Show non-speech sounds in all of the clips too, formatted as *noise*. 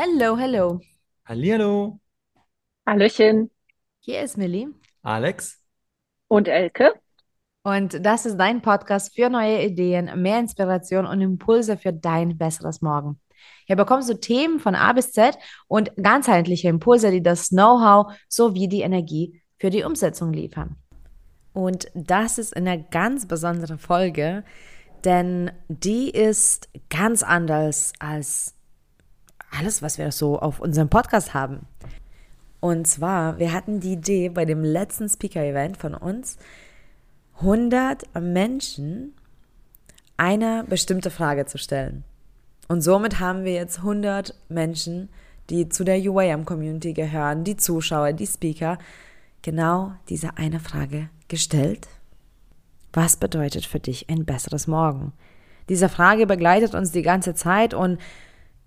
Hello, hello. Hallihallo, Hallöchen Hier ist Millie Alex. und Elke. und das ist dein Podcast für neue Ideen, mehr Inspiration und Impulse für dein besseres Morgen. Hier bekommst du Themen von A bis Z und ganzheitliche Impulse, die das Know-how sowie die Energie für die Umsetzung liefern. Und das ist eine ganz besondere Folge, denn die ist ganz anders als alles, was wir so auf unserem Podcast haben. Und zwar, wir hatten die Idee bei dem letzten Speaker-Event von uns, 100 Menschen eine bestimmte Frage zu stellen. Und somit haben wir jetzt 100 Menschen, die zu der UAM-Community gehören, die Zuschauer, die Speaker, genau diese eine Frage gestellt. Was bedeutet für dich ein besseres Morgen? Diese Frage begleitet uns die ganze Zeit und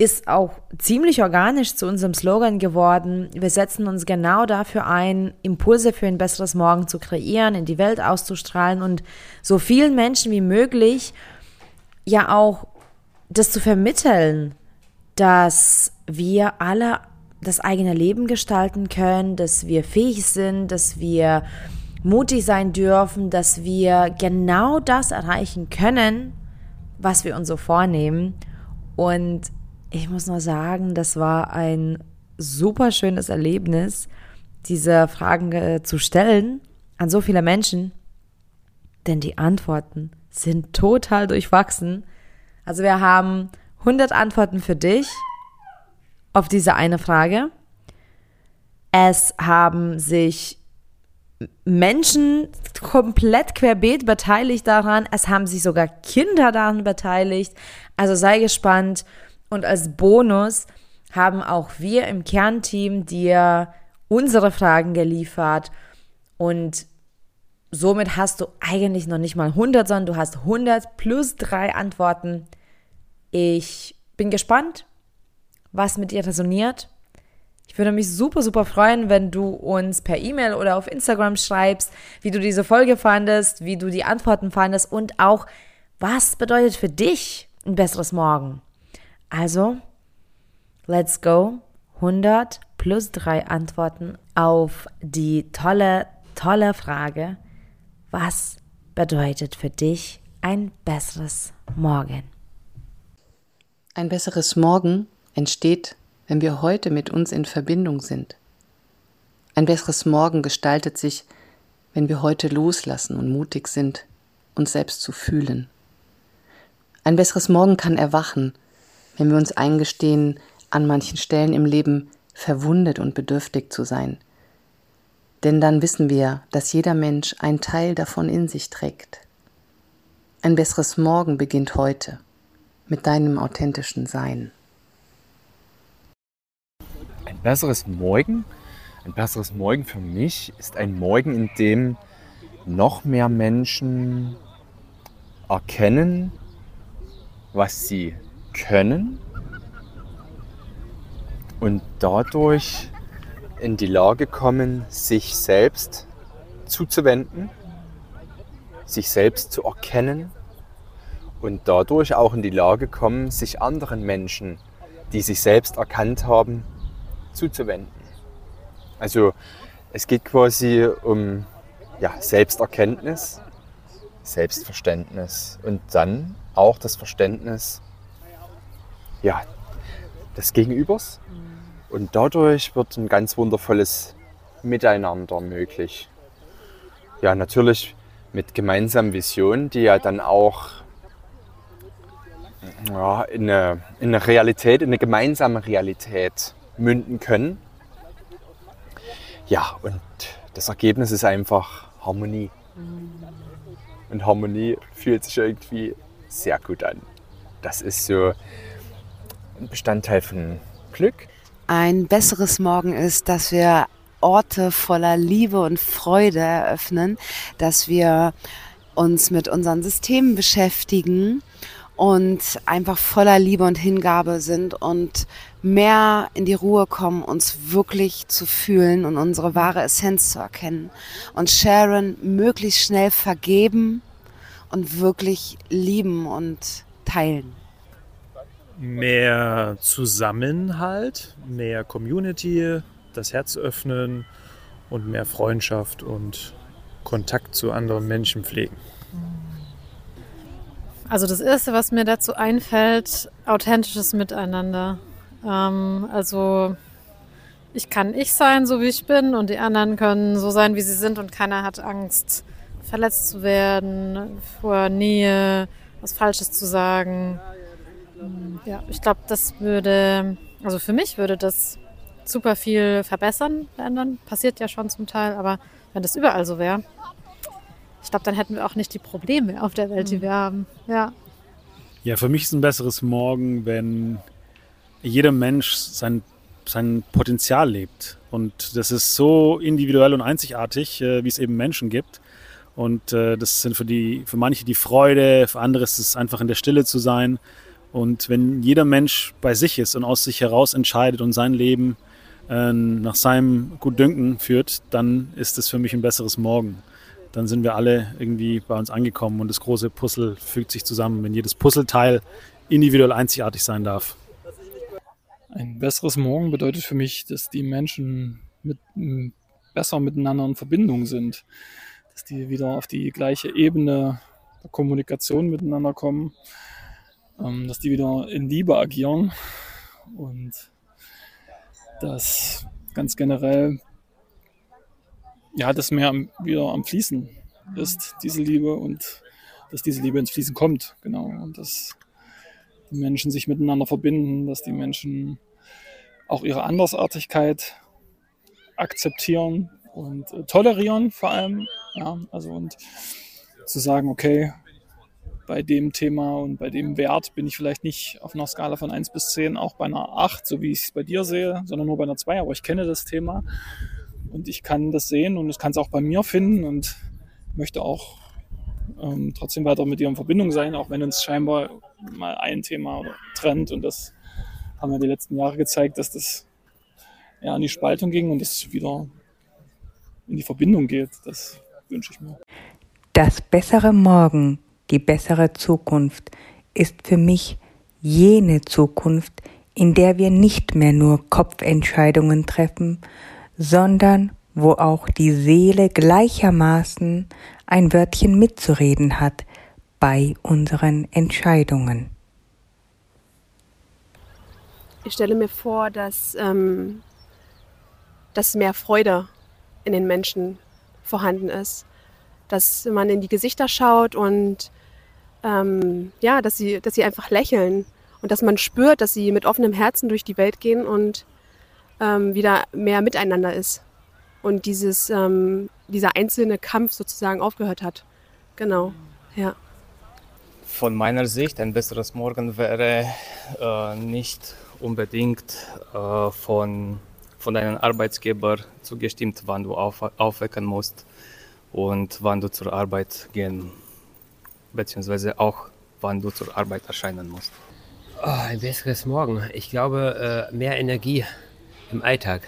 ist auch ziemlich organisch zu unserem Slogan geworden. Wir setzen uns genau dafür ein, Impulse für ein besseres Morgen zu kreieren, in die Welt auszustrahlen und so vielen Menschen wie möglich ja auch das zu vermitteln, dass wir alle das eigene Leben gestalten können, dass wir fähig sind, dass wir mutig sein dürfen, dass wir genau das erreichen können, was wir uns so vornehmen. Und ich muss nur sagen, das war ein super schönes Erlebnis, diese Fragen äh, zu stellen an so viele Menschen, denn die Antworten sind total durchwachsen. Also wir haben 100 Antworten für dich auf diese eine Frage. Es haben sich Menschen komplett querbeet beteiligt daran. Es haben sich sogar Kinder daran beteiligt. Also sei gespannt. Und als Bonus haben auch wir im Kernteam dir unsere Fragen geliefert. Und somit hast du eigentlich noch nicht mal 100, sondern du hast 100 plus drei Antworten. Ich bin gespannt, was mit dir resoniert. Ich würde mich super, super freuen, wenn du uns per E-Mail oder auf Instagram schreibst, wie du diese Folge fandest, wie du die Antworten fandest und auch, was bedeutet für dich ein besseres Morgen. Also, let's go. 100 plus drei Antworten auf die tolle, tolle Frage, was bedeutet für dich ein besseres Morgen? Ein besseres Morgen entsteht, wenn wir heute mit uns in Verbindung sind. Ein besseres Morgen gestaltet sich, wenn wir heute loslassen und mutig sind, uns selbst zu fühlen. Ein besseres Morgen kann erwachen, wenn wir uns eingestehen, an manchen Stellen im Leben verwundet und bedürftig zu sein. Denn dann wissen wir, dass jeder Mensch einen Teil davon in sich trägt. Ein besseres Morgen beginnt heute mit deinem authentischen Sein. Ein besseres Morgen, ein besseres Morgen für mich ist ein Morgen, in dem noch mehr Menschen erkennen, was sie können und dadurch in die Lage kommen, sich selbst zuzuwenden, sich selbst zu erkennen und dadurch auch in die Lage kommen, sich anderen Menschen, die sich selbst erkannt haben, zuzuwenden. Also es geht quasi um ja, Selbsterkenntnis, Selbstverständnis und dann auch das Verständnis ja, des Gegenübers. Und dadurch wird ein ganz wundervolles Miteinander möglich. Ja, natürlich mit gemeinsamen Visionen, die ja dann auch ja, in, eine, in eine Realität, in eine gemeinsame Realität münden können. Ja, und das Ergebnis ist einfach Harmonie. Und Harmonie fühlt sich irgendwie sehr gut an. Das ist so Bestandteil von Glück. Ein besseres Morgen ist, dass wir Orte voller Liebe und Freude eröffnen, dass wir uns mit unseren Systemen beschäftigen und einfach voller Liebe und Hingabe sind und mehr in die Ruhe kommen, uns wirklich zu fühlen und unsere wahre Essenz zu erkennen. Und Sharon möglichst schnell vergeben und wirklich lieben und teilen. Mehr Zusammenhalt, mehr Community, das Herz öffnen und mehr Freundschaft und Kontakt zu anderen Menschen pflegen. Also das Erste, was mir dazu einfällt, authentisches Miteinander. Ähm, also ich kann ich sein, so wie ich bin, und die anderen können so sein, wie sie sind, und keiner hat Angst, verletzt zu werden, vor Nähe, was Falsches zu sagen. Ja, ich glaube, das würde, also für mich würde das super viel verbessern, verändern. Passiert ja schon zum Teil, aber wenn das überall so wäre, ich glaube, dann hätten wir auch nicht die Probleme auf der Welt, die mhm. wir haben. Ja. Ja, für mich ist ein besseres Morgen, wenn jeder Mensch sein, sein Potenzial lebt. Und das ist so individuell und einzigartig, äh, wie es eben Menschen gibt. Und äh, das sind für, die, für manche die Freude, für andere ist es einfach in der Stille zu sein. Und wenn jeder Mensch bei sich ist und aus sich heraus entscheidet und sein Leben äh, nach seinem Gutdünken führt, dann ist es für mich ein besseres Morgen. Dann sind wir alle irgendwie bei uns angekommen und das große Puzzle fügt sich zusammen, wenn jedes Puzzleteil individuell einzigartig sein darf. Ein besseres Morgen bedeutet für mich, dass die Menschen mit, besser miteinander in Verbindung sind, dass die wieder auf die gleiche Ebene der Kommunikation miteinander kommen, ähm, dass die wieder in Liebe agieren und dass ganz generell ja, das Meer wieder am Fließen ist, diese Liebe und dass diese Liebe ins Fließen kommt, genau. Und dass die Menschen sich miteinander verbinden, dass die Menschen auch ihre Andersartigkeit akzeptieren und äh, tolerieren vor allem, ja, also und zu sagen, okay, bei dem Thema und bei dem Wert bin ich vielleicht nicht auf einer Skala von 1 bis 10, auch bei einer 8, so wie ich es bei dir sehe, sondern nur bei einer 2, aber ich kenne das Thema und ich kann das sehen und ich kann es auch bei mir finden und möchte auch ähm, trotzdem weiter mit dir in Verbindung sein, auch wenn uns scheinbar mal ein Thema trennt und das haben ja die letzten Jahre gezeigt, dass das ja in die Spaltung ging und es wieder in die Verbindung geht. Das wünsche ich mir. Das bessere Morgen die bessere Zukunft ist für mich jene Zukunft, in der wir nicht mehr nur Kopfentscheidungen treffen, sondern wo auch die Seele gleichermaßen ein Wörtchen mitzureden hat bei unseren Entscheidungen. Ich stelle mir vor, dass, ähm, dass mehr Freude in den Menschen vorhanden ist, dass man in die Gesichter schaut und ähm, ja, dass sie, dass sie einfach lächeln und dass man spürt, dass sie mit offenem Herzen durch die Welt gehen und ähm, wieder mehr miteinander ist und dieses, ähm, dieser einzelne Kampf sozusagen aufgehört hat. Genau, ja. Von meiner Sicht ein besseres Morgen wäre äh, nicht unbedingt äh, von, von deinem Arbeitsgeber zugestimmt, wann du auf, aufwecken musst und wann du zur Arbeit gehen beziehungsweise auch, wann du zur Arbeit erscheinen musst. Oh, ein besseres Morgen. Ich glaube, äh, mehr Energie im Alltag,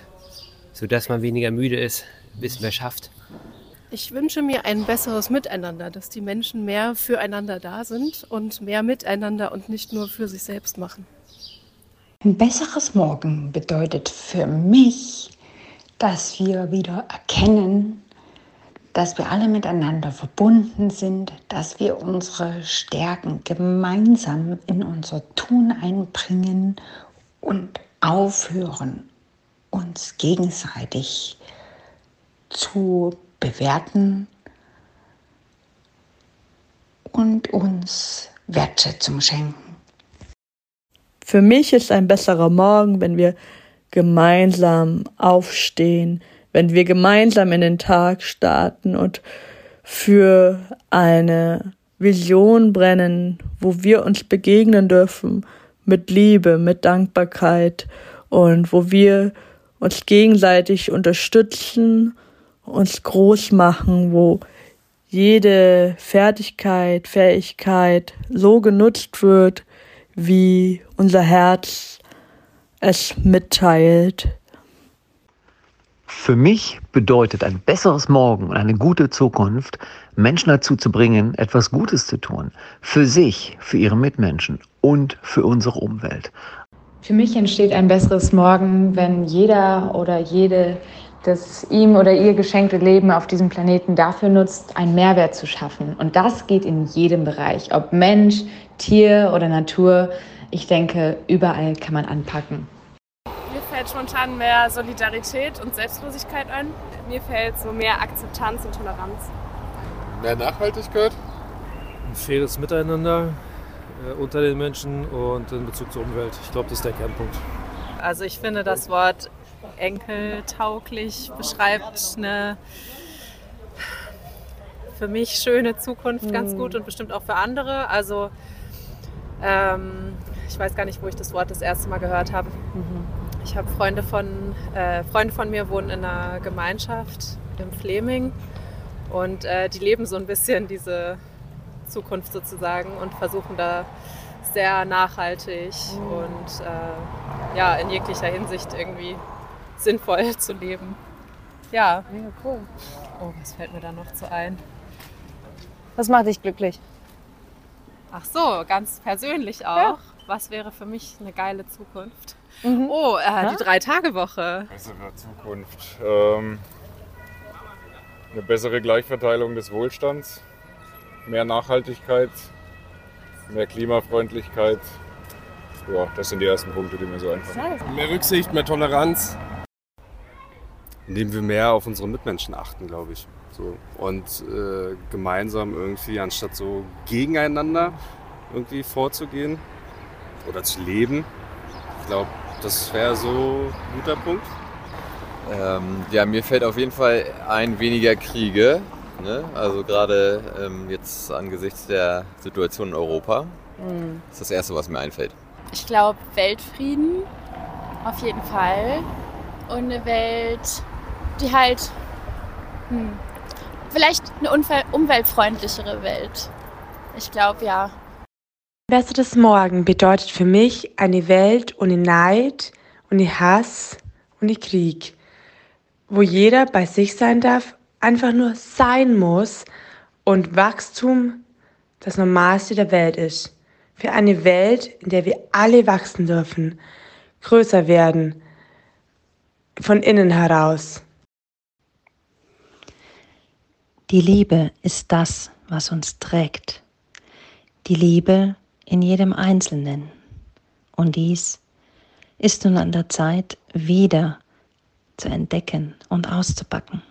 sodass man weniger müde ist, ein bisschen mehr schafft. Ich wünsche mir ein besseres Miteinander, dass die Menschen mehr füreinander da sind und mehr miteinander und nicht nur für sich selbst machen. Ein besseres Morgen bedeutet für mich, dass wir wieder erkennen, dass wir alle miteinander verbunden sind, dass wir unsere Stärken gemeinsam in unser Tun einbringen und aufhören, uns gegenseitig zu bewerten und uns Wertschätzung schenken. Für mich ist ein besserer Morgen, wenn wir gemeinsam aufstehen, wenn wir gemeinsam in den Tag starten und für eine Vision brennen, wo wir uns begegnen dürfen mit Liebe, mit Dankbarkeit und wo wir uns gegenseitig unterstützen, uns groß machen, wo jede Fertigkeit, Fähigkeit so genutzt wird, wie unser Herz es mitteilt. Für mich bedeutet ein besseres Morgen und eine gute Zukunft, Menschen dazu zu bringen, etwas Gutes zu tun. Für sich, für ihre Mitmenschen und für unsere Umwelt. Für mich entsteht ein besseres Morgen, wenn jeder oder jede das ihm oder ihr geschenkte Leben auf diesem Planeten dafür nutzt, einen Mehrwert zu schaffen. Und das geht in jedem Bereich, ob Mensch, Tier oder Natur. Ich denke, überall kann man anpacken. Fällt spontan mehr Solidarität und Selbstlosigkeit ein. Mir fällt so mehr Akzeptanz und Toleranz. Mehr Nachhaltigkeit. Ein faires Miteinander äh, unter den Menschen und in Bezug zur Umwelt. Ich glaube, das ist der Kernpunkt. Also ich finde das Wort enkeltauglich beschreibt eine für mich schöne Zukunft ganz gut und bestimmt auch für andere. Also ähm, ich weiß gar nicht, wo ich das Wort das erste Mal gehört habe. Ich habe Freunde von äh, Freunde von mir wohnen in einer Gemeinschaft im Fleming und äh, die leben so ein bisschen diese Zukunft sozusagen und versuchen da sehr nachhaltig und äh, ja in jeglicher Hinsicht irgendwie sinnvoll *laughs* zu leben. Ja. Mega cool. Oh, was fällt mir da noch zu ein? Was macht dich glücklich? Ach so, ganz persönlich auch. Was wäre für mich eine geile Zukunft? Oh, äh, Ja? die Drei-Tage-Woche. Bessere Zukunft. Ähm, eine bessere Gleichverteilung des Wohlstands, mehr Nachhaltigkeit, mehr Klimafreundlichkeit. Ja, das sind die ersten Punkte, die mir so einfallen. Mehr Rücksicht, mehr Toleranz. Indem wir mehr auf unsere Mitmenschen achten, glaube ich. So. Und äh, gemeinsam irgendwie, anstatt so gegeneinander irgendwie vorzugehen oder zu leben. Ich glaube, das wäre so ein guter Punkt. Ähm, ja, mir fällt auf jeden Fall ein weniger Kriege. Ne? Also gerade ähm, jetzt angesichts der Situation in Europa. Mhm. Das ist das Erste, was mir einfällt. Ich glaube Weltfrieden auf jeden Fall. Und eine Welt, die halt hm, vielleicht eine umweltfreundlichere Welt. Ich glaube ja. Besseres Morgen bedeutet für mich eine Welt ohne Neid, ohne Hass, ohne Krieg, wo jeder bei sich sein darf, einfach nur sein muss und Wachstum das Normalste der Welt ist. Für eine Welt, in der wir alle wachsen dürfen, größer werden, von innen heraus. Die Liebe ist das, was uns trägt. Die Liebe in jedem Einzelnen. Und dies ist nun an der Zeit, wieder zu entdecken und auszupacken.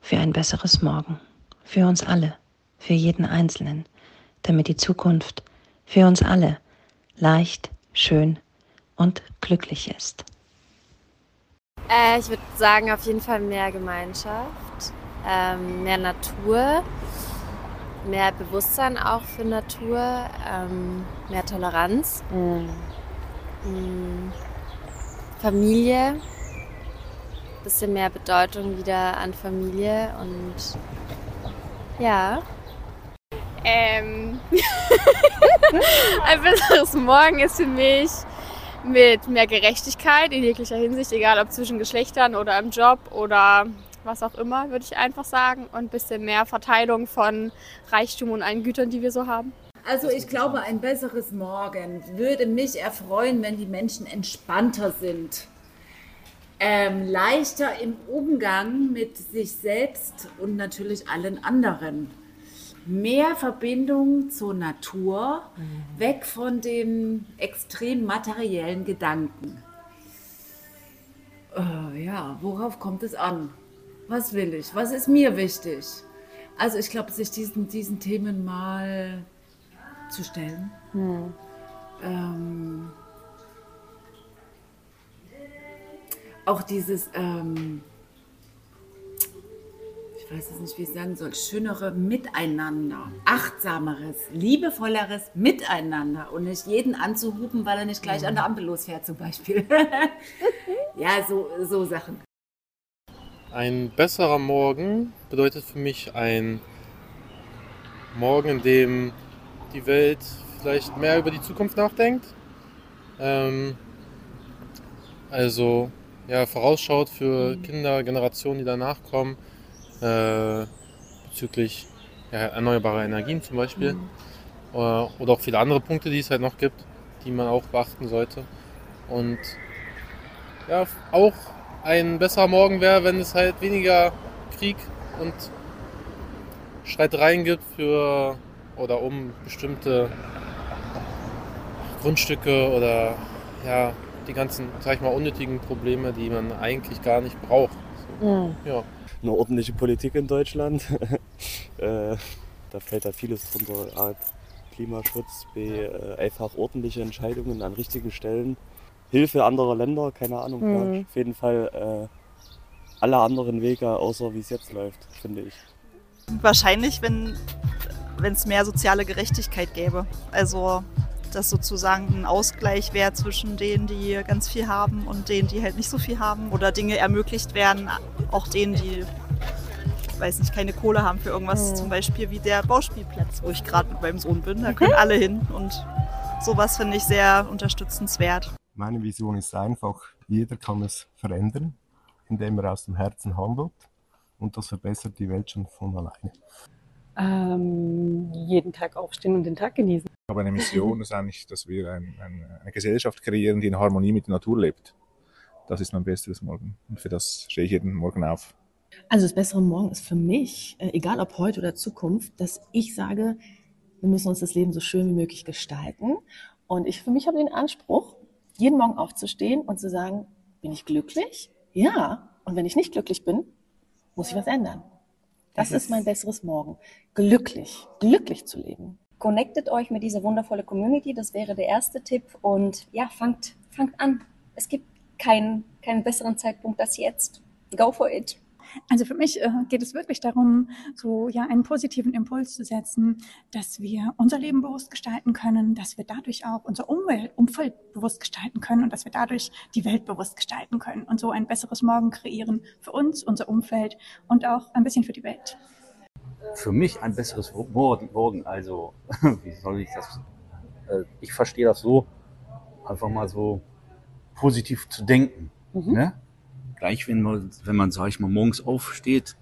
Für ein besseres Morgen. Für uns alle. Für jeden Einzelnen. Damit die Zukunft für uns alle leicht, schön und glücklich ist. Äh, ich würde sagen, auf jeden Fall mehr Gemeinschaft, ähm, mehr Natur, mehr Bewusstsein auch für Natur, ähm, mehr Toleranz, Mm, Familie, bisschen mehr Bedeutung wieder an Familie und ja. Ähm, *laughs* ein besseres Morgen ist für mich mit mehr Gerechtigkeit in jeglicher Hinsicht, egal ob zwischen Geschlechtern oder im Job oder was auch immer, würde ich einfach sagen. Und ein bisschen mehr Verteilung von Reichtum und allen Gütern, die wir so haben. Also ich glaube, ein besseres Morgen würde mich erfreuen, wenn die Menschen entspannter sind. Ähm, leichter im Umgang mit sich selbst und natürlich allen anderen. Mehr Verbindung zur Natur, weg von den extrem materiellen Gedanken. Äh, ja, worauf kommt es an? Was will ich? Was ist mir wichtig? Also ich glaube, sich diesen, diesen Themen mal zu stellen. Ähm, auch dieses, ähm, ich weiß jetzt nicht, wie ich sagen soll, schönere Miteinander, achtsameres, liebevolleres Miteinander und nicht jeden anzuhupen, weil er nicht gleich an der Ampel losfährt zum Beispiel. *laughs* ja, so, so Sachen. Ein besserer Morgen bedeutet für mich ein Morgen, in dem die Welt vielleicht mehr über die Zukunft nachdenkt. Ähm, also ja, vorausschaut für Kinder, Generationen, die danach kommen, äh, bezüglich ja, erneuerbarer Energien zum Beispiel. Äh, oder auch viele andere Punkte, die es halt noch gibt, die man auch beachten sollte. Und ja, auch ein besserer Morgen wäre, wenn es halt weniger Krieg und Streitereien gibt für oder um bestimmte Grundstücke oder ja, die ganzen, sag ich mal, unnötigen Probleme, die man eigentlich gar nicht braucht. So, Mhm. ja. Eine ordentliche Politik in Deutschland. *laughs* äh, da fällt da vieles drunter. A, Klimaschutz, B, äh, einfach ordentliche Entscheidungen an richtigen Stellen. Hilfe anderer Länder, keine Ahnung. Mhm. Ja, auf jeden Fall äh, alle anderen Wege, außer wie es jetzt läuft, finde ich. Wahrscheinlich, wenn es mehr soziale Gerechtigkeit gäbe. Also, dass sozusagen ein Ausgleich wäre zwischen denen, die ganz viel haben und denen, die halt nicht so viel haben. Oder Dinge ermöglicht werden, auch denen, die, ich weiß nicht, keine Kohle haben für irgendwas. Mhm. Zum Beispiel wie der Bauspielplatz, wo ich gerade mit meinem Sohn bin. Da können alle hin. Und sowas finde ich sehr unterstützenswert. Meine Vision ist einfach, jeder kann es verändern, indem er aus dem Herzen handelt. Und das verbessert die Welt schon von alleine. Ähm, jeden Tag aufstehen und den Tag genießen. Ich habe eine Mission, das ist eigentlich, dass wir ein, ein, eine Gesellschaft kreieren, die in Harmonie mit der Natur lebt. Das ist mein bestes Morgen. Und für das stehe ich jeden Morgen auf. Also das bessere Morgen ist für mich, äh, egal ob heute oder Zukunft, dass ich sage, wir müssen uns das Leben so schön wie möglich gestalten. Und ich für mich habe den Anspruch, jeden Morgen aufzustehen und zu sagen, bin ich glücklich? Ja. Und wenn ich nicht glücklich bin, muss ich was ändern. Das ist mein besseres Morgen. Glücklich, glücklich zu leben. Connectet euch mit dieser wundervollen Community, das wäre der erste Tipp. Und ja, fangt, fangt an. Es gibt keinen, keinen besseren Zeitpunkt als jetzt. Go for it. Also für mich äh, geht es wirklich darum, so ja einen positiven Impuls zu setzen, dass wir unser Leben bewusst gestalten können, dass wir dadurch auch unser Umwelt, Umfeld bewusst gestalten können und dass wir dadurch die Welt bewusst gestalten können und so ein besseres Morgen kreieren für uns, unser Umfeld und auch ein bisschen für die Welt. für mich ein besseres Morgen. Also, *laughs* wie soll ich das? Äh, ich verstehe das so, einfach mal so positiv zu denken. Ne? Gleich, wenn man, wenn man, sag ich mal, morgens aufsteht,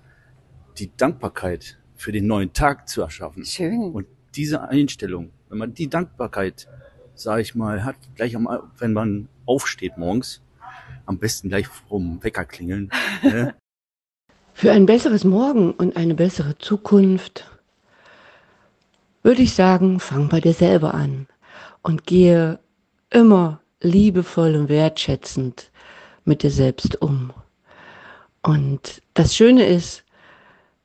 die Dankbarkeit für den neuen Tag zu erschaffen. Schön. Und diese Einstellung, wenn man die Dankbarkeit, sag ich mal, hat, gleich am, wenn man aufsteht morgens, am besten gleich vom Wecker klingeln. *laughs* Ne? Für ein besseres Morgen und eine bessere Zukunft würde ich sagen, fang bei dir selber an und gehe immer liebevoll und wertschätzend mit dir selbst um. Und das Schöne ist,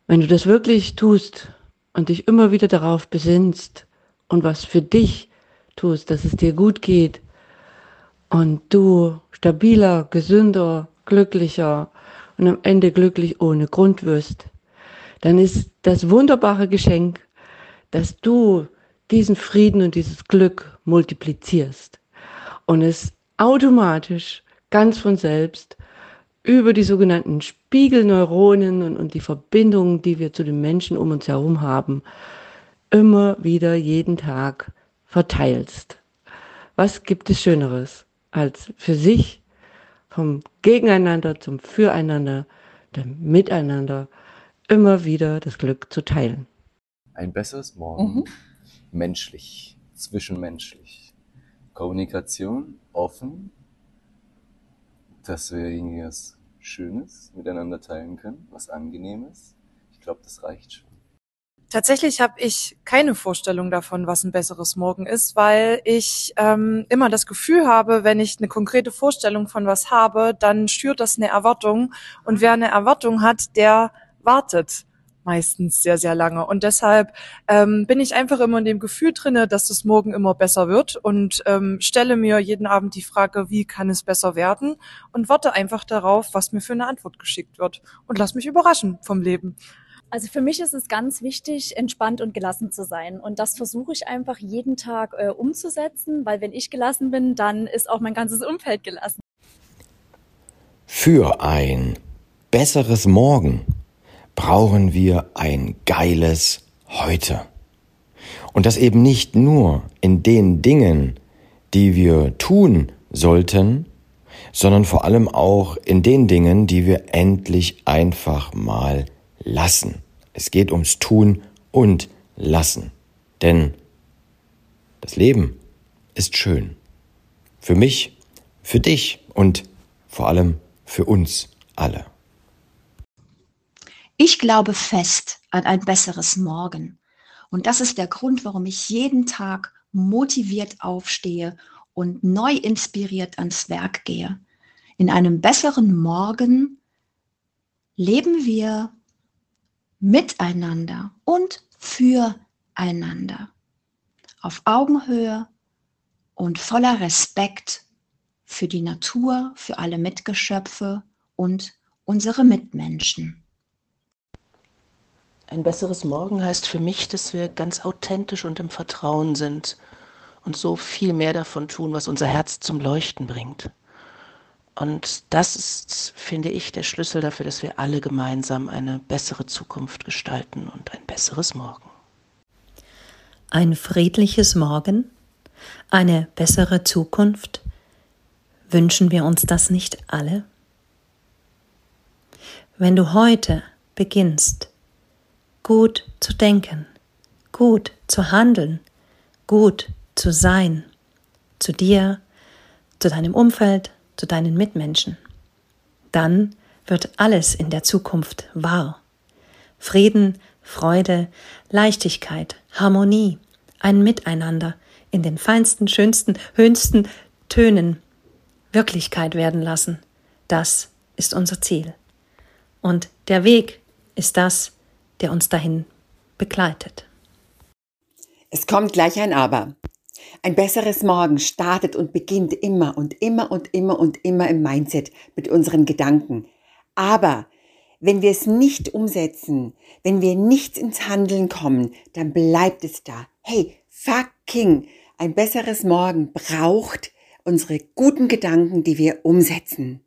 wenn du das wirklich tust und dich immer wieder darauf besinnst und was für dich tust, dass es dir gut geht und du stabiler, gesünder, glücklicher und am Ende glücklich ohne Grund wirst, dann ist das wunderbare Geschenk, dass du diesen Frieden und dieses Glück multiplizierst und es automatisch ganz von selbst über die sogenannten Spiegelneuronen und, und die Verbindungen, die wir zu den Menschen um uns herum haben, immer wieder jeden Tag verteilst. Was gibt es Schöneres, als für sich vom Gegeneinander zum Füreinander, dem Miteinander immer wieder das Glück zu teilen? Ein besseres Morgen. Mhm. Menschlich, zwischenmenschlich. Kommunikation, offen, dass wir irgendwie was Schönes miteinander teilen können, was Angenehmes. Ich glaube, das reicht schon. Tatsächlich habe ich keine Vorstellung davon, was ein besseres Morgen ist, weil ich ähm, immer das Gefühl habe, wenn ich eine konkrete Vorstellung von was habe, dann schürt das eine Erwartung. Und wer eine Erwartung hat, der wartet meistens sehr, sehr lange. Und deshalb ähm, bin ich einfach immer in dem Gefühl drinne, dass das morgen immer besser wird und ähm, stelle mir jeden Abend die Frage, wie kann es besser werden? Und warte einfach darauf, was mir für eine Antwort geschickt wird. Und lass mich überraschen vom Leben. Also für mich ist es ganz wichtig, entspannt und gelassen zu sein. Und das versuche ich einfach jeden Tag äh, umzusetzen, weil wenn ich gelassen bin, dann ist auch mein ganzes Umfeld gelassen. Für ein besseres Morgen brauchen wir ein geiles Heute. Und das eben nicht nur in den Dingen, die wir tun sollten, sondern vor allem auch in den Dingen, die wir endlich einfach mal lassen. Es geht ums Tun und Lassen. Denn das Leben ist schön. Für mich, für dich und vor allem für uns alle. Ich glaube fest an ein besseres Morgen. Und das ist der Grund, warum ich jeden Tag motiviert aufstehe und neu inspiriert ans Werk gehe. In einem besseren Morgen leben wir miteinander und füreinander auf Augenhöhe und voller Respekt für die Natur, für alle Mitgeschöpfe und unsere Mitmenschen. Ein besseres Morgen heißt für mich, dass wir ganz authentisch und im Vertrauen sind und so viel mehr davon tun, was unser Herz zum Leuchten bringt. Und das ist, finde ich, der Schlüssel dafür, dass wir alle gemeinsam eine bessere Zukunft gestalten und ein besseres Morgen. Ein friedliches Morgen? Eine bessere Zukunft? Wünschen wir uns das nicht alle? Wenn du heute beginnst, gut zu denken, gut zu handeln, gut zu sein, zu dir, zu deinem Umfeld, zu deinen Mitmenschen. Dann wird alles in der Zukunft wahr. Frieden, Freude, Leichtigkeit, Harmonie, ein Miteinander in den feinsten, schönsten, höchsten Tönen Wirklichkeit werden lassen. Das ist unser Ziel. Und der Weg ist das, der uns dahin begleitet. Es kommt gleich ein Aber. Ein besseres Morgen startet und beginnt immer und immer und immer und immer im Mindset mit unseren Gedanken. Aber wenn wir es nicht umsetzen, wenn wir nicht ins Handeln kommen, dann bleibt es da. Hey, fucking, ein besseres Morgen braucht unsere guten Gedanken, die wir umsetzen.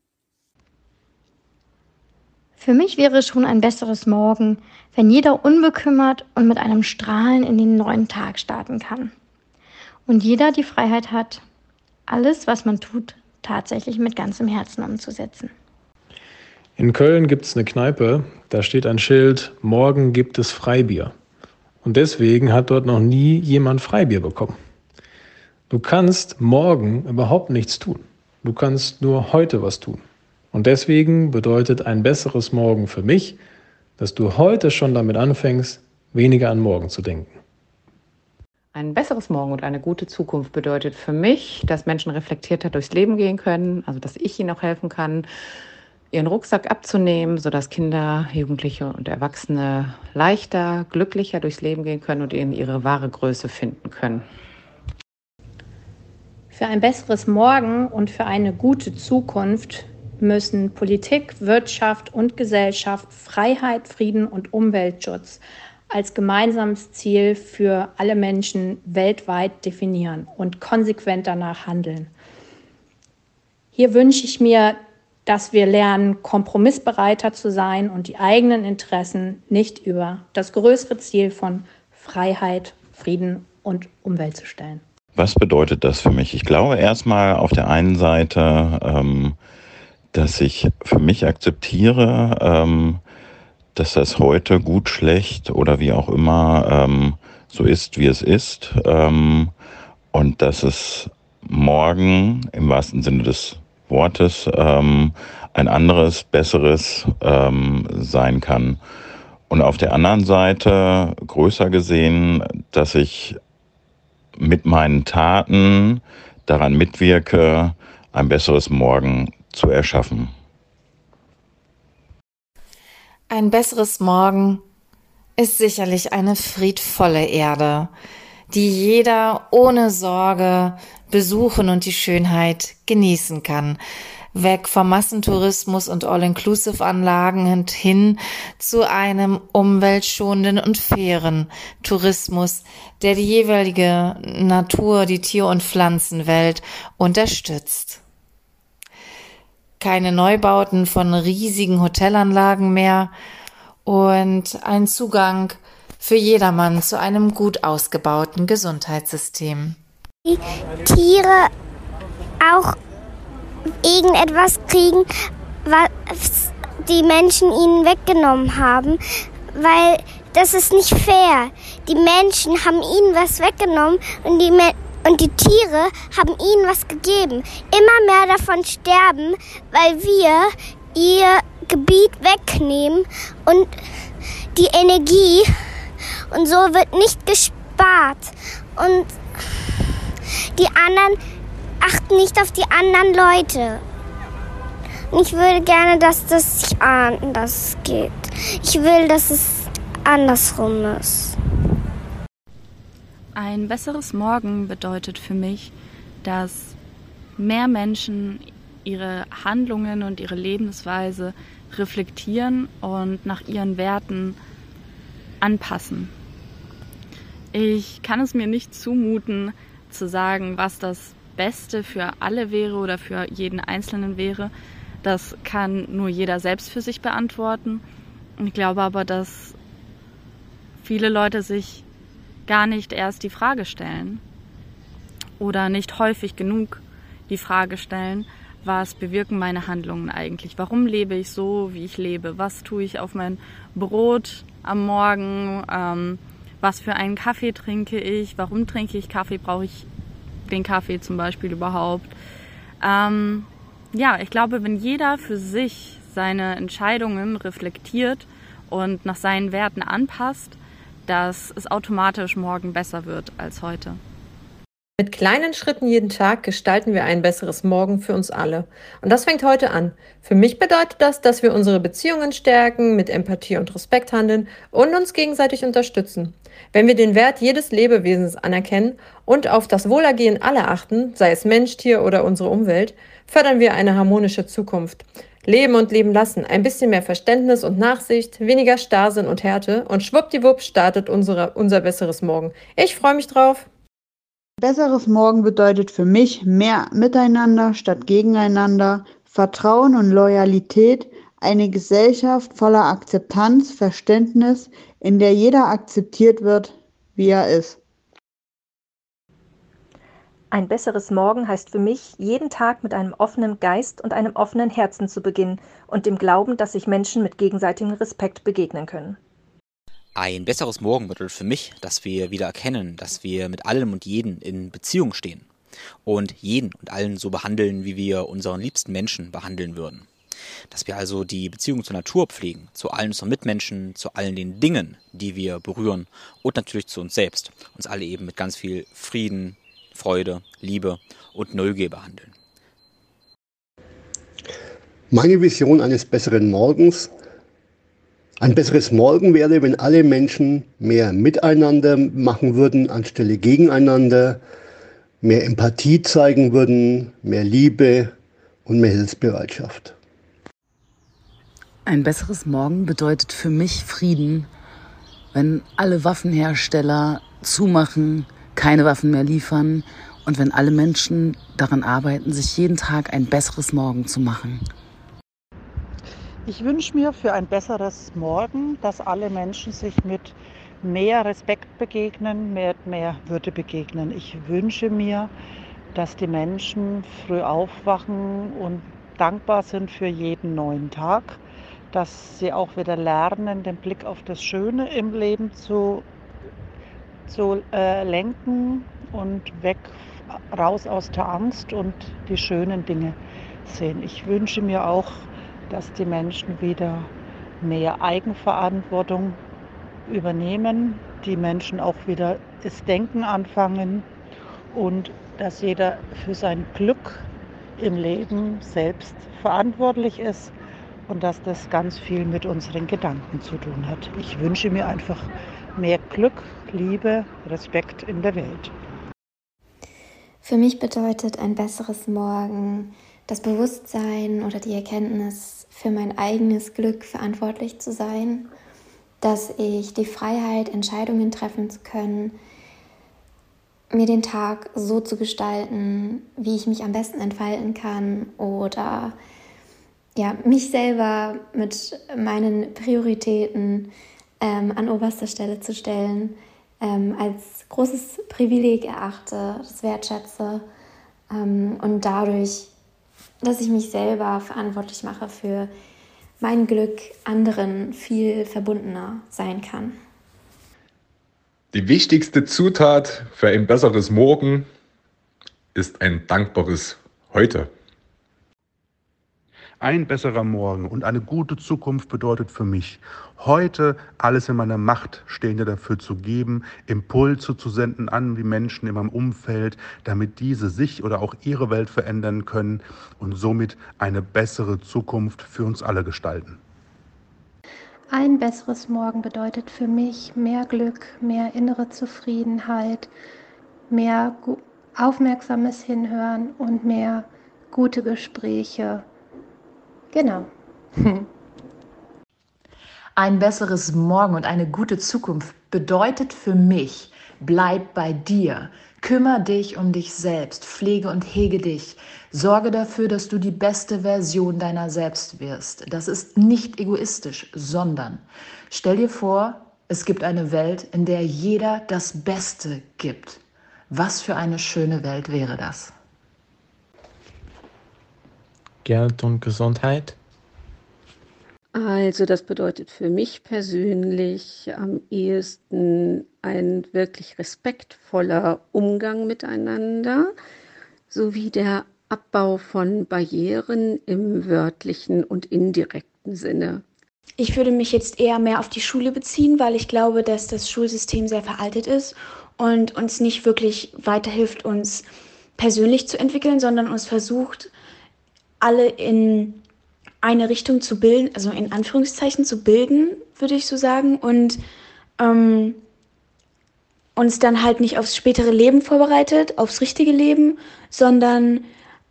Für mich wäre schon ein besseres Morgen, wenn jeder unbekümmert und mit einem Strahlen in den neuen Tag starten kann. Und jeder die Freiheit hat, alles, was man tut, tatsächlich mit ganzem Herzen umzusetzen. In Köln gibt es eine Kneipe, da steht ein Schild, morgen gibt es Freibier. Und deswegen hat dort noch nie jemand Freibier bekommen. Du kannst morgen überhaupt nichts tun. Du kannst nur heute was tun. Und deswegen bedeutet ein besseres Morgen für mich, dass du heute schon damit anfängst, weniger an morgen zu denken. Ein besseres Morgen und eine gute Zukunft bedeutet für mich, dass Menschen reflektierter durchs Leben gehen können, also dass ich ihnen auch helfen kann, ihren Rucksack abzunehmen, sodass Kinder, Jugendliche und Erwachsene leichter, glücklicher durchs Leben gehen können und in ihre wahre Größe finden können. Für ein besseres Morgen und für eine gute Zukunft müssen Politik, Wirtschaft und Gesellschaft Freiheit, Frieden und Umweltschutz als gemeinsames Ziel für alle Menschen weltweit definieren und konsequent danach handeln. Hier wünsche ich mir, dass wir lernen, kompromissbereiter zu sein und die eigenen Interessen nicht über das größere Ziel von Freiheit, Frieden und Umwelt zu stellen. Was bedeutet das für mich? Ich glaube erstmal auf der einen Seite, ähm, dass ich für mich akzeptiere, ähm, dass das heute gut, schlecht oder wie auch immer ähm, so ist, wie es ist. Ähm, und dass es morgen im wahrsten Sinne des Wortes ähm, ein anderes, besseres ähm, sein kann. Und auf der anderen Seite größer gesehen, dass ich mit meinen Taten daran mitwirke, ein besseres Morgen zu erschaffen. Ein besseres Morgen ist sicherlich eine friedvolle Erde, die jeder ohne Sorge besuchen und die Schönheit genießen kann. Weg vom Massentourismus und All-Inclusive-Anlagen und hin zu einem umweltschonenden und fairen Tourismus, der die jeweilige Natur, die Tier- und Pflanzenwelt unterstützt keine Neubauten von riesigen Hotelanlagen mehr und ein Zugang für jedermann zu einem gut ausgebauten Gesundheitssystem. Die Tiere auch irgendetwas kriegen, was die Menschen ihnen weggenommen haben, weil das ist nicht fair. Die Menschen haben ihnen was weggenommen und die, Me und die Tiere haben ihnen was gegeben. Immer mehr davon sterben, weil wir ihr Gebiet wegnehmen und die Energie und so wird nicht gespart. Und die anderen achten nicht auf die anderen Leute. Und ich würde gerne, dass das sich anders geht. Ich will, dass es andersrum ist. Ein besseres Morgen bedeutet für mich, dass mehr Menschen ihre Handlungen und ihre Lebensweise reflektieren und nach ihren Werten anpassen. Ich kann es mir nicht zumuten, zu sagen, was das Beste für alle wäre oder für jeden Einzelnen wäre. Das kann nur jeder selbst für sich beantworten. Ich glaube aber, dass viele Leute sich gar nicht erst die Frage stellen oder nicht häufig genug die Frage stellen, was bewirken meine Handlungen eigentlich? Warum lebe ich so, wie ich lebe? Was tue ich auf mein Brot am Morgen? Ähm, was für einen Kaffee trinke ich? Warum trinke ich Kaffee? Brauche ich den Kaffee zum Beispiel überhaupt? Ähm, ja, ich glaube, wenn jeder für sich seine Entscheidungen reflektiert und nach seinen Werten anpasst, dass es automatisch morgen besser wird als heute. Mit kleinen Schritten jeden Tag gestalten wir ein besseres Morgen für uns alle. Und das fängt heute an. Für mich bedeutet das, dass wir unsere Beziehungen stärken, mit Empathie und Respekt handeln und uns gegenseitig unterstützen. Wenn wir den Wert jedes Lebewesens anerkennen und auf das Wohlergehen aller achten, sei es Mensch, Tier oder unsere Umwelt, fördern wir eine harmonische Zukunft. Leben und leben lassen, ein bisschen mehr Verständnis und Nachsicht, weniger Starrsinn und Härte und schwuppdiwupp startet unsere, unser besseres Morgen. Ich freue mich drauf. Besseres Morgen bedeutet für mich mehr Miteinander statt Gegeneinander, Vertrauen und Loyalität, eine Gesellschaft voller Akzeptanz, Verständnis, in der jeder akzeptiert wird, wie er ist. Ein besseres Morgen heißt für mich, jeden Tag mit einem offenen Geist und einem offenen Herzen zu beginnen und dem Glauben, dass sich Menschen mit gegenseitigem Respekt begegnen können. Ein besseres Morgen bedeutet für mich, dass wir wieder erkennen, dass wir mit allem und jeden in Beziehung stehen und jeden und allen so behandeln, wie wir unseren liebsten Menschen behandeln würden. Dass wir also die Beziehung zur Natur pflegen, zu allen unseren Mitmenschen, zu allen den Dingen, die wir berühren und natürlich zu uns selbst. Uns alle eben mit ganz viel Frieden, Freude, Liebe und Neugier behandeln. Meine Vision eines besseren Morgens. Ein besseres Morgen wäre, wenn alle Menschen mehr miteinander machen würden, anstelle gegeneinander, mehr Empathie zeigen würden, mehr Liebe und mehr Hilfsbereitschaft. Ein besseres Morgen bedeutet für mich Frieden, wenn alle Waffenhersteller zumachen, keine Waffen mehr liefern und wenn alle Menschen daran arbeiten, sich jeden Tag ein besseres Morgen zu machen. Ich wünsche mir für ein besseres Morgen, dass alle Menschen sich mit mehr Respekt begegnen, mit mehr Würde begegnen. Ich wünsche mir, dass die Menschen früh aufwachen und dankbar sind für jeden neuen Tag, dass sie auch wieder lernen, den Blick auf das Schöne im Leben zu zu äh, lenken und weg, raus aus der Angst und die schönen Dinge sehen. Ich wünsche mir auch, dass die Menschen wieder mehr Eigenverantwortung übernehmen, die Menschen auch wieder das Denken anfangen und dass jeder für sein Glück im Leben selbst verantwortlich ist und dass das ganz viel mit unseren Gedanken zu tun hat. Ich wünsche mir einfach mehr Glück, Liebe, Respekt in der Welt. Für mich bedeutet ein besseres Morgen das Bewusstsein oder die Erkenntnis, für mein eigenes Glück verantwortlich zu sein, dass ich die Freiheit, Entscheidungen treffen zu können, mir den Tag so zu gestalten, wie ich mich am besten entfalten kann oder ja, mich selber mit meinen Prioritäten ähm, an oberster Stelle zu stellen, ähm, als großes Privileg erachte, das wertschätze ähm, und dadurch dass ich mich selber verantwortlich mache für mein Glück, anderen viel verbundener sein kann. Die wichtigste Zutat für ein besseres Morgen ist ein dankbares Heute. Ein besserer Morgen und eine gute Zukunft bedeutet für mich, heute alles in meiner Macht Stehende dafür zu geben, Impulse zu senden an die Menschen in meinem Umfeld, damit diese sich oder auch ihre Welt verändern können und somit eine bessere Zukunft für uns alle gestalten. Ein besseres Morgen bedeutet für mich mehr Glück, mehr innere Zufriedenheit, mehr aufmerksames Hinhören und mehr gute Gespräche Genau. *laughs* Ein besseres Morgen und eine gute Zukunft bedeutet für mich, bleib bei dir. Kümmer dich um dich selbst, pflege und hege dich. Sorge dafür, dass du die beste Version deiner selbst wirst. Das ist nicht egoistisch, sondern stell dir vor, es gibt eine Welt, in der jeder das Beste gibt. Was für eine schöne Welt wäre das? Geld und Gesundheit? Also das bedeutet für mich persönlich am ehesten ein wirklich respektvoller Umgang miteinander sowie der Abbau von Barrieren im wörtlichen und indirekten Sinne. Ich würde mich jetzt eher mehr auf die Schule beziehen, weil ich glaube, dass das Schulsystem sehr veraltet ist und uns nicht wirklich weiterhilft, uns persönlich zu entwickeln, sondern uns versucht, alle in eine Richtung zu bilden, also in Anführungszeichen zu bilden, würde ich so sagen, und ähm, uns dann halt nicht aufs spätere Leben vorbereitet, aufs richtige Leben, sondern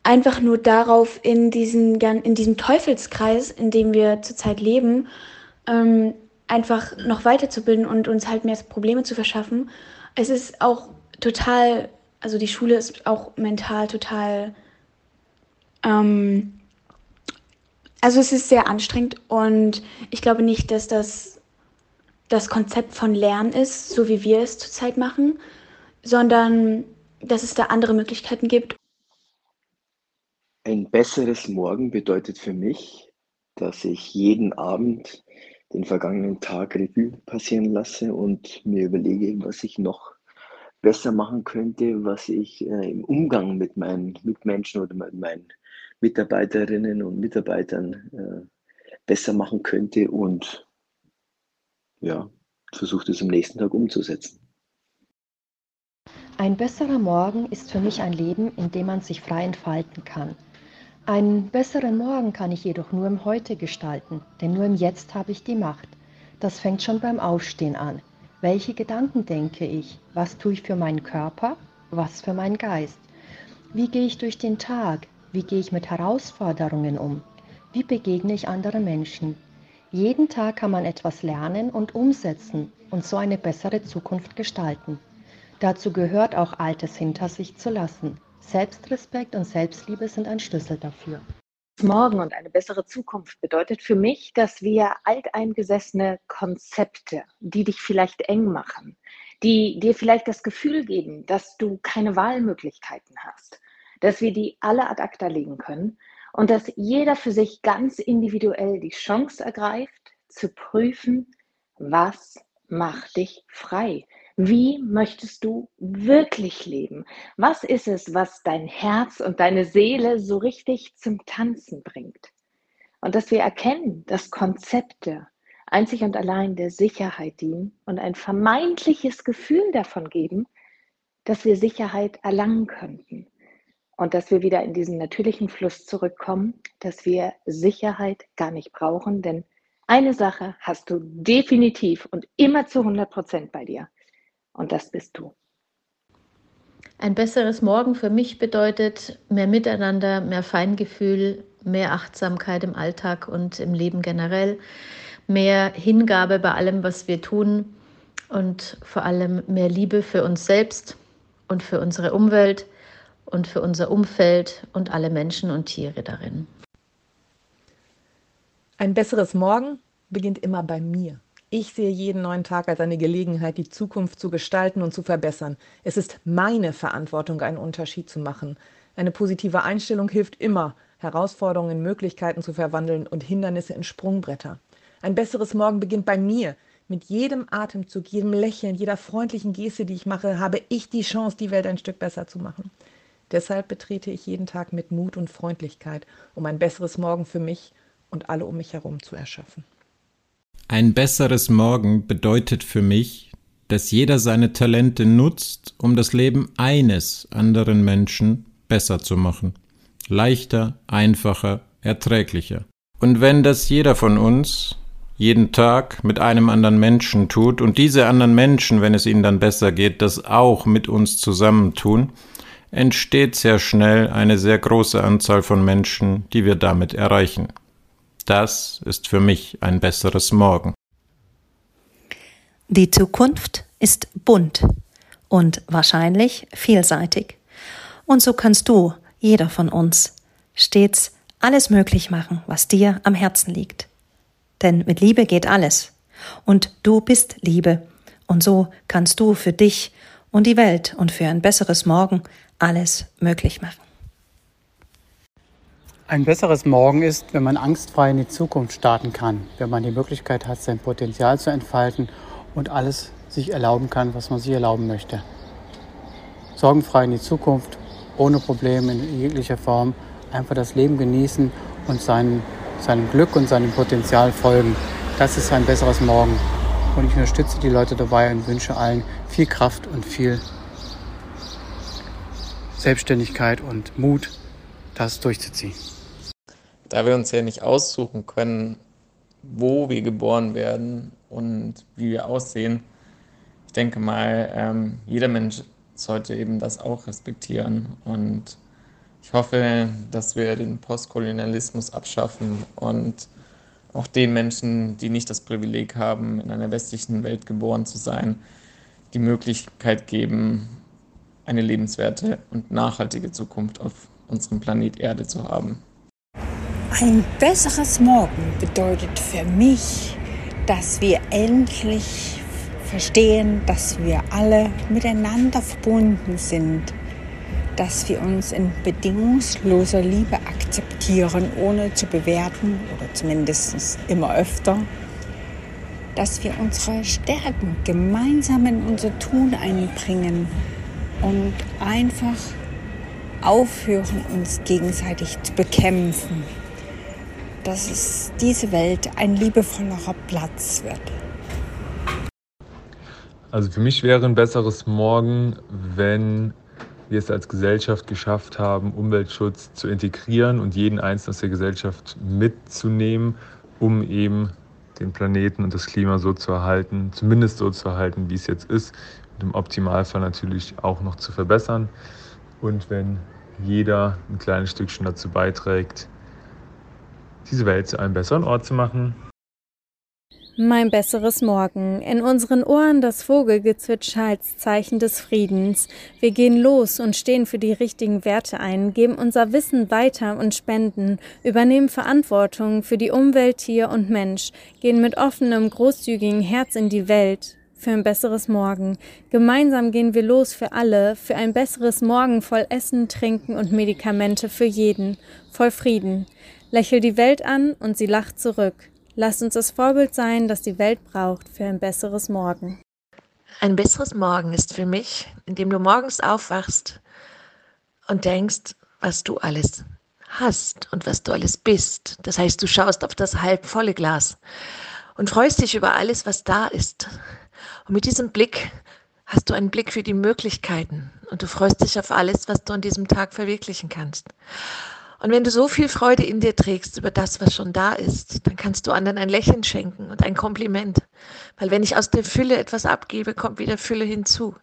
einfach nur darauf, in, diesen, in diesem Teufelskreis, in dem wir zurzeit leben, ähm, einfach noch weiterzubilden und uns halt mehr Probleme zu verschaffen. Es ist auch total, also die Schule ist auch mental total ähm, also es ist sehr anstrengend und ich glaube nicht, dass das das Konzept von Lernen ist, so wie wir es zurzeit machen, sondern dass es da andere Möglichkeiten gibt. Ein besseres Morgen bedeutet für mich, dass ich jeden Abend den vergangenen Tag Revue passieren lasse und mir überlege, was ich noch besser machen könnte, was ich äh, im Umgang mit meinen Mitmenschen oder mit meinen Mitarbeiterinnen und Mitarbeitern äh, besser machen könnte und ja, versucht es am nächsten Tag umzusetzen. Ein besserer Morgen ist für mich ein Leben, in dem man sich frei entfalten kann. Einen besseren Morgen kann ich jedoch nur im Heute gestalten, denn nur im Jetzt habe ich die Macht. Das fängt schon beim Aufstehen an. Welche Gedanken denke ich? Was tue ich für meinen Körper? Was für meinen Geist? Wie gehe ich durch den Tag? Wie gehe ich mit Herausforderungen um? Wie begegne ich anderen Menschen? Jeden Tag kann man etwas lernen und umsetzen und so eine bessere Zukunft gestalten. Dazu gehört auch Altes hinter sich zu lassen. Selbstrespekt und Selbstliebe sind ein Schlüssel dafür. Morgen und eine bessere Zukunft bedeutet für mich, dass wir alteingesessene Konzepte, die dich vielleicht eng machen, die dir vielleicht das Gefühl geben, dass du keine Wahlmöglichkeiten hast, dass wir die alle ad acta legen können und dass jeder für sich ganz individuell die Chance ergreift, zu prüfen, was macht dich frei? Wie möchtest du wirklich leben? Was ist es, was dein Herz und deine Seele so richtig zum Tanzen bringt? Und dass wir erkennen, dass Konzepte einzig und allein der Sicherheit dienen und ein vermeintliches Gefühl davon geben, dass wir Sicherheit erlangen könnten und dass wir wieder in diesen natürlichen Fluss zurückkommen, dass wir Sicherheit gar nicht brauchen, denn eine Sache hast du definitiv und immer zu 100 Prozent bei dir. Und das bist du. Ein besseres Morgen für mich bedeutet mehr Miteinander, mehr Feingefühl, mehr Achtsamkeit im Alltag und im Leben generell, mehr Hingabe bei allem, was wir tun und vor allem mehr Liebe für uns selbst und für unsere Umwelt und für unser Umfeld und alle Menschen und Tiere darin. Ein besseres Morgen beginnt immer bei mir. Ich sehe jeden neuen Tag als eine Gelegenheit, die Zukunft zu gestalten und zu verbessern. Es ist meine Verantwortung, einen Unterschied zu machen. Eine positive Einstellung hilft immer, Herausforderungen in Möglichkeiten zu verwandeln und Hindernisse in Sprungbretter. Ein besseres Morgen beginnt bei mir. Mit jedem Atemzug, jedem Lächeln, jeder freundlichen Geste, die ich mache, habe ich die Chance, die Welt ein Stück besser zu machen. Deshalb betrete ich jeden Tag mit Mut und Freundlichkeit, um ein besseres Morgen für mich und alle um mich herum zu erschaffen. Ein besseres Morgen bedeutet für mich, dass jeder seine Talente nutzt, um das Leben eines anderen Menschen besser zu machen. Leichter, einfacher, erträglicher. Und wenn das jeder von uns jeden Tag mit einem anderen Menschen tut und diese anderen Menschen, wenn es ihnen dann besser geht, das auch mit uns zusammentun, entsteht sehr schnell eine sehr große Anzahl von Menschen, die wir damit erreichen. Das ist für mich ein besseres Morgen. Die Zukunft ist bunt und wahrscheinlich vielseitig. Und so kannst du, jeder von uns, stets alles möglich machen, was dir am Herzen liegt. Denn mit Liebe geht alles. Und du bist Liebe. Und so kannst du für dich und die Welt und für ein besseres Morgen alles möglich machen. Ein besseres Morgen ist, wenn man angstfrei in die Zukunft starten kann, wenn man die Möglichkeit hat, sein Potenzial zu entfalten und alles sich erlauben kann, was man sich erlauben möchte. Sorgenfrei in die Zukunft, ohne Probleme in jeglicher Form, einfach das Leben genießen und seinen, seinem Glück und seinem Potenzial folgen. Das ist ein besseres Morgen. Und ich unterstütze die Leute dabei und wünsche allen viel Kraft und viel Selbstständigkeit und Mut, das durchzuziehen. Da wir uns ja nicht aussuchen können, wo wir geboren werden und wie wir aussehen, ich denke mal, ähm, jeder Mensch sollte eben das auch respektieren. Und ich hoffe, dass wir den Postkolonialismus abschaffen und auch den Menschen, die nicht das Privileg haben, in einer westlichen Welt geboren zu sein, die Möglichkeit geben, eine lebenswerte und nachhaltige Zukunft auf unserem Planet Erde zu haben. Ein besseres Morgen bedeutet für mich, dass wir endlich verstehen, dass wir alle miteinander verbunden sind, dass wir uns in bedingungsloser Liebe akzeptieren, ohne zu bewerten oder zumindest immer öfter, dass wir unsere Stärken gemeinsam in unser Tun einbringen und einfach aufhören, uns gegenseitig zu bekämpfen. Dass es diese Welt ein liebevollerer Platz wird. Also für mich wäre ein besseres Morgen, wenn wir es als Gesellschaft geschafft haben, Umweltschutz zu integrieren und jeden Einzelnen aus der Gesellschaft mitzunehmen, um eben den Planeten und das Klima so zu erhalten, zumindest so zu erhalten, wie es jetzt ist, im Optimalfall natürlich auch noch zu verbessern. Und wenn jeder ein kleines Stückchen dazu beiträgt, diese Welt zu einem besseren Ort zu machen. Mein besseres Morgen. In unseren Ohren das Vogelgezwitscher als Zeichen des Friedens. Wir gehen los und stehen für die richtigen Werte ein, geben unser Wissen weiter und spenden, übernehmen Verantwortung für die Umwelt, Tier und Mensch, gehen mit offenem, großzügigen Herz in die Welt, für ein besseres Morgen. Gemeinsam gehen wir los für alle, für ein besseres Morgen voll Essen, Trinken und Medikamente für jeden, voll Frieden. Lächel die Welt an und sie lacht zurück. Lasst uns das Vorbild sein, das die Welt braucht für ein besseres Morgen. Ein besseres Morgen ist für mich, indem du morgens aufwachst und denkst, was du alles hast und was du alles bist. Das heißt, du schaust auf das halb volle Glas und freust dich über alles, was da ist. Und mit diesem Blick hast du einen Blick für die Möglichkeiten und du freust dich auf alles, was du an diesem Tag verwirklichen kannst. Und wenn du so viel Freude in dir trägst über das, was schon da ist, dann kannst du anderen ein Lächeln schenken und ein Kompliment. Weil wenn ich aus der Fülle etwas abgebe, kommt wieder Fülle hinzu.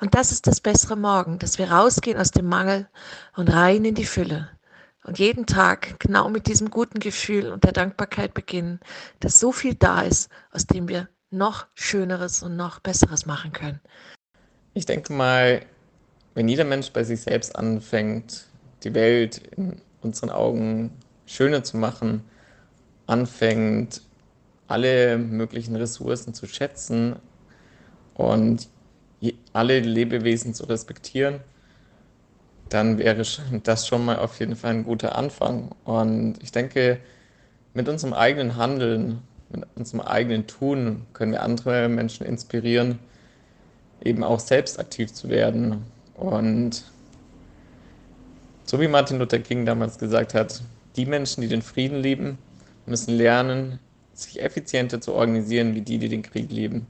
Und das ist das bessere Morgen, dass wir rausgehen aus dem Mangel und rein in die Fülle. Und jeden Tag genau mit diesem guten Gefühl und der Dankbarkeit beginnen, dass so viel da ist, aus dem wir noch Schöneres und noch Besseres machen können. Ich denke mal, wenn jeder Mensch bei sich selbst anfängt, die Welt in unseren Augen schöner zu machen, anfängt, alle möglichen Ressourcen zu schätzen und alle Lebewesen zu respektieren, dann wäre das schon mal auf jeden Fall ein guter Anfang. Und ich denke, mit unserem eigenen Handeln, mit unserem eigenen Tun können wir andere Menschen inspirieren, eben auch selbst aktiv zu werden. Und so wie Martin Luther King damals gesagt hat, die Menschen, die den Frieden lieben, müssen lernen, sich effizienter zu organisieren, wie die, die den Krieg lieben.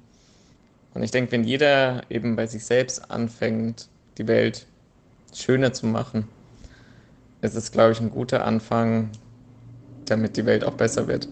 Und ich denke, wenn jeder eben bei sich selbst anfängt, die Welt schöner zu machen, ist es, glaube ich, ein guter Anfang, damit die Welt auch besser wird.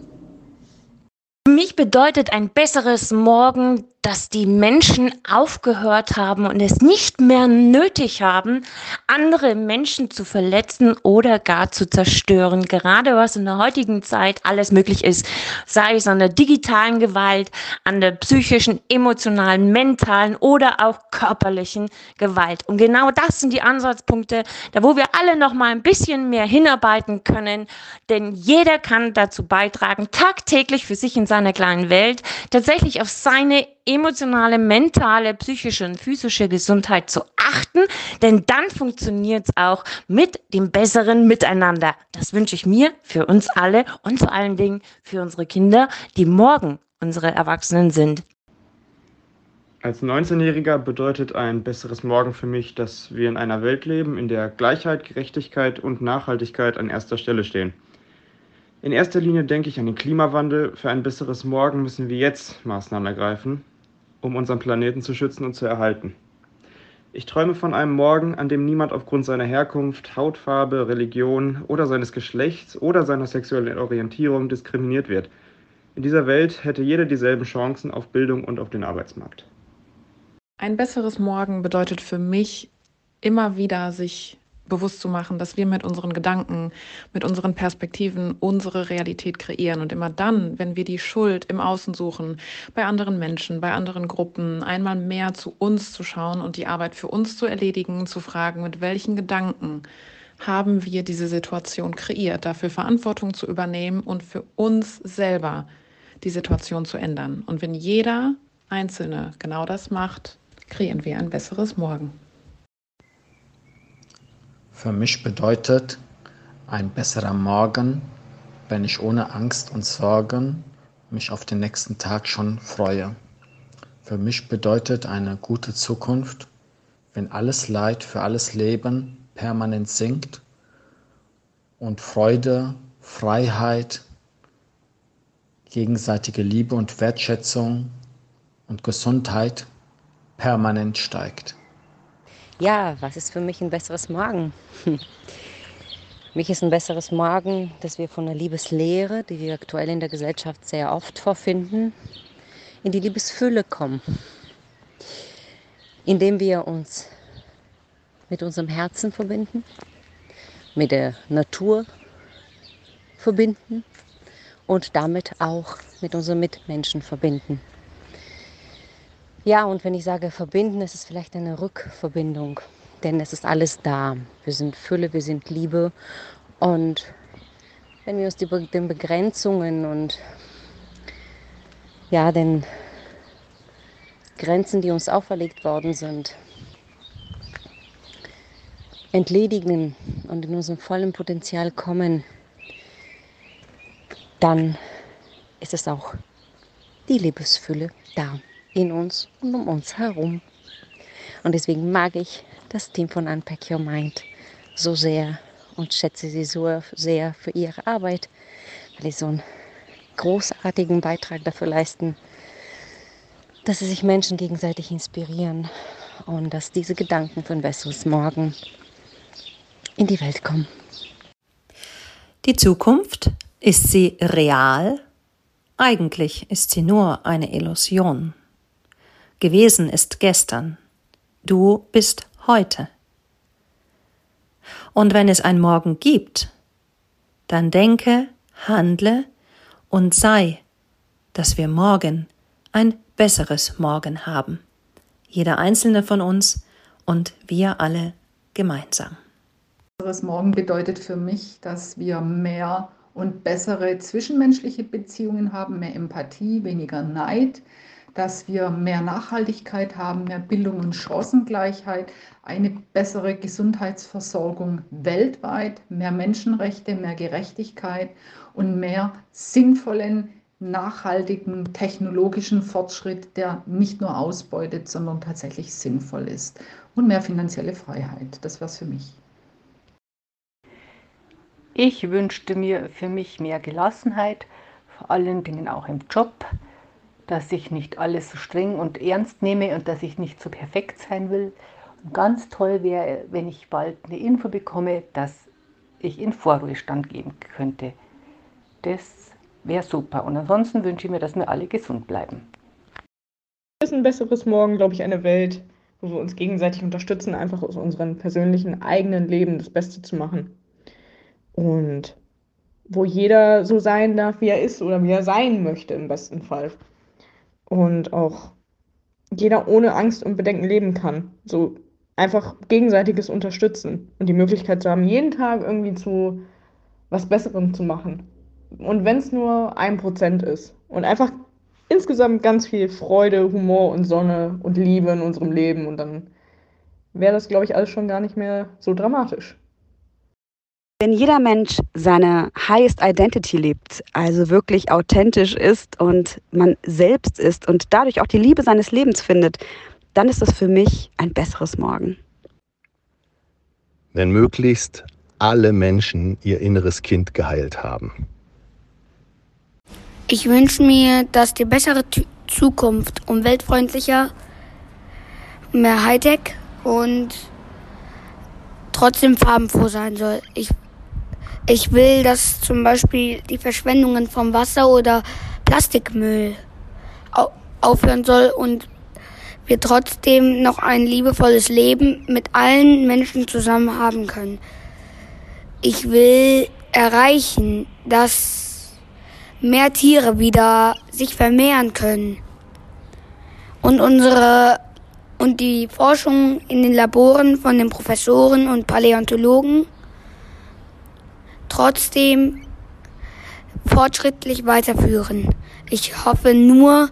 Für mich bedeutet ein besseres Morgen, dass die Menschen aufgehört haben und es nicht mehr nötig haben, andere Menschen zu verletzen oder gar zu zerstören. Gerade was in der heutigen Zeit alles möglich ist, sei es an der digitalen Gewalt, an der psychischen, emotionalen, mentalen oder auch körperlichen Gewalt. Und genau das sind die Ansatzpunkte, da wo wir alle noch mal ein bisschen mehr hinarbeiten können, denn jeder kann dazu beitragen, tagtäglich für sich in seiner kleinen Welt tatsächlich auf seine emotionale, mentale, psychische und physische Gesundheit zu achten, denn dann funktioniert es auch mit dem besseren Miteinander. Das wünsche ich mir für uns alle und vor allen Dingen für unsere Kinder, die morgen unsere Erwachsenen sind. Als 19-Jähriger bedeutet ein besseres Morgen für mich, dass wir in einer Welt leben, in der Gleichheit, Gerechtigkeit und Nachhaltigkeit an erster Stelle stehen. In erster Linie denke ich an den Klimawandel. Für ein besseres Morgen müssen wir jetzt Maßnahmen ergreifen um unseren Planeten zu schützen und zu erhalten. Ich träume von einem Morgen, an dem niemand aufgrund seiner Herkunft, Hautfarbe, Religion oder seines Geschlechts oder seiner sexuellen Orientierung diskriminiert wird. In dieser Welt hätte jeder dieselben Chancen auf Bildung und auf den Arbeitsmarkt. Ein besseres Morgen bedeutet für mich immer wieder sich bewusst zu machen, dass wir mit unseren Gedanken, mit unseren Perspektiven unsere Realität kreieren. Und immer dann, wenn wir die Schuld im Außen suchen, bei anderen Menschen, bei anderen Gruppen, einmal mehr zu uns zu schauen und die Arbeit für uns zu erledigen, zu fragen, mit welchen Gedanken haben wir diese Situation kreiert, dafür Verantwortung zu übernehmen und für uns selber die Situation zu ändern. Und wenn jeder Einzelne genau das macht, kreieren wir ein besseres Morgen. Für mich bedeutet ein besserer Morgen, wenn ich ohne Angst und Sorgen mich auf den nächsten Tag schon freue. Für mich bedeutet eine gute Zukunft, wenn alles Leid für alles Leben permanent sinkt und Freude, Freiheit, gegenseitige Liebe und Wertschätzung und Gesundheit permanent steigt. Ja, was ist für mich ein besseres? Für *laughs* mich ist ein besseres Morgen, dass wir von der Liebeslehre, die wir aktuell in der Gesellschaft sehr oft vorfinden, in die Liebesfülle kommen. Indem wir uns mit unserem Herzen verbinden, mit der Natur verbinden und damit auch mit unseren Mitmenschen verbinden. Ja, und wenn ich sage verbinden, ist es vielleicht eine Rückverbindung, denn es ist alles da. Wir sind Fülle, wir sind Liebe. Und wenn wir uns die, den Begrenzungen und ja, den Grenzen, die uns auferlegt worden sind, entledigen und in unserem vollen Potenzial kommen, dann ist es auch die Liebesfülle da in uns und um uns herum. Und deswegen mag ich das Team von Unpack Your Mind so sehr und schätze sie so sehr für ihre Arbeit, weil sie so einen großartigen Beitrag dafür leisten, dass sie sich Menschen gegenseitig inspirieren und dass diese Gedanken für ein besseres Morgen in die Welt kommen. Die Zukunft, ist sie real? Eigentlich ist sie nur eine Illusion. Gewesen ist gestern. Du bist heute. Und wenn es ein Morgen gibt, dann denke, handle und sei, dass wir morgen ein besseres Morgen haben. Jeder einzelne von uns und wir alle gemeinsam. Besseres Morgen bedeutet für mich, dass wir mehr und bessere zwischenmenschliche Beziehungen haben, mehr Empathie, weniger Neid, dass wir mehr Nachhaltigkeit haben, mehr Bildung und Chancengleichheit, eine bessere Gesundheitsversorgung weltweit, mehr Menschenrechte, mehr Gerechtigkeit und mehr sinnvollen, nachhaltigen technologischen Fortschritt, der nicht nur ausbeutet, sondern tatsächlich sinnvoll ist. Und mehr finanzielle Freiheit. Das wäre es für mich. Ich wünschte mir für mich mehr Gelassenheit, vor allen Dingen auch im Job, dass ich nicht alles so streng und ernst nehme und dass ich nicht so perfekt sein will. Und ganz toll wäre, wenn ich bald eine Info bekomme, dass ich in Vorruhestand gehen könnte. Das wäre super. Und ansonsten wünsche ich mir, dass wir alle gesund bleiben. Es ist ein besseres Morgen, glaube ich, eine Welt, wo wir uns gegenseitig unterstützen, einfach aus unserem persönlichen eigenen Leben das Beste zu machen und wo jeder so sein darf, wie er ist oder wie er sein möchte im besten Fall. Und auch jeder ohne Angst und Bedenken leben kann. So einfach gegenseitiges Unterstützen und die Möglichkeit zu haben, jeden Tag irgendwie zu was Besserem zu machen. Und wenn es nur ein Prozent ist. Und einfach insgesamt ganz viel Freude, Humor und Sonne und Liebe in unserem Leben. Und dann wäre das, glaube ich, alles schon gar nicht mehr so dramatisch. Wenn jeder Mensch seine Highest Identity lebt, also wirklich authentisch ist und man selbst ist und dadurch auch die Liebe seines Lebens findet, dann ist das für mich ein besseres Morgen. Wenn möglichst alle Menschen ihr inneres Kind geheilt haben. Ich wünsche mir, dass die bessere Zukunft umweltfreundlicher, mehr Hightech und trotzdem farbenfroh sein soll. Ich ich will, dass zum Beispiel die Verschwendungen vom Wasser oder Plastikmüll aufhören soll und wir trotzdem noch ein liebevolles Leben mit allen Menschen zusammen haben können. Ich will erreichen, dass mehr Tiere wieder sich vermehren können und unsere und die Forschung in den Laboren von den Professoren und Paläontologen trotzdem fortschrittlich weiterführen. Ich hoffe nur,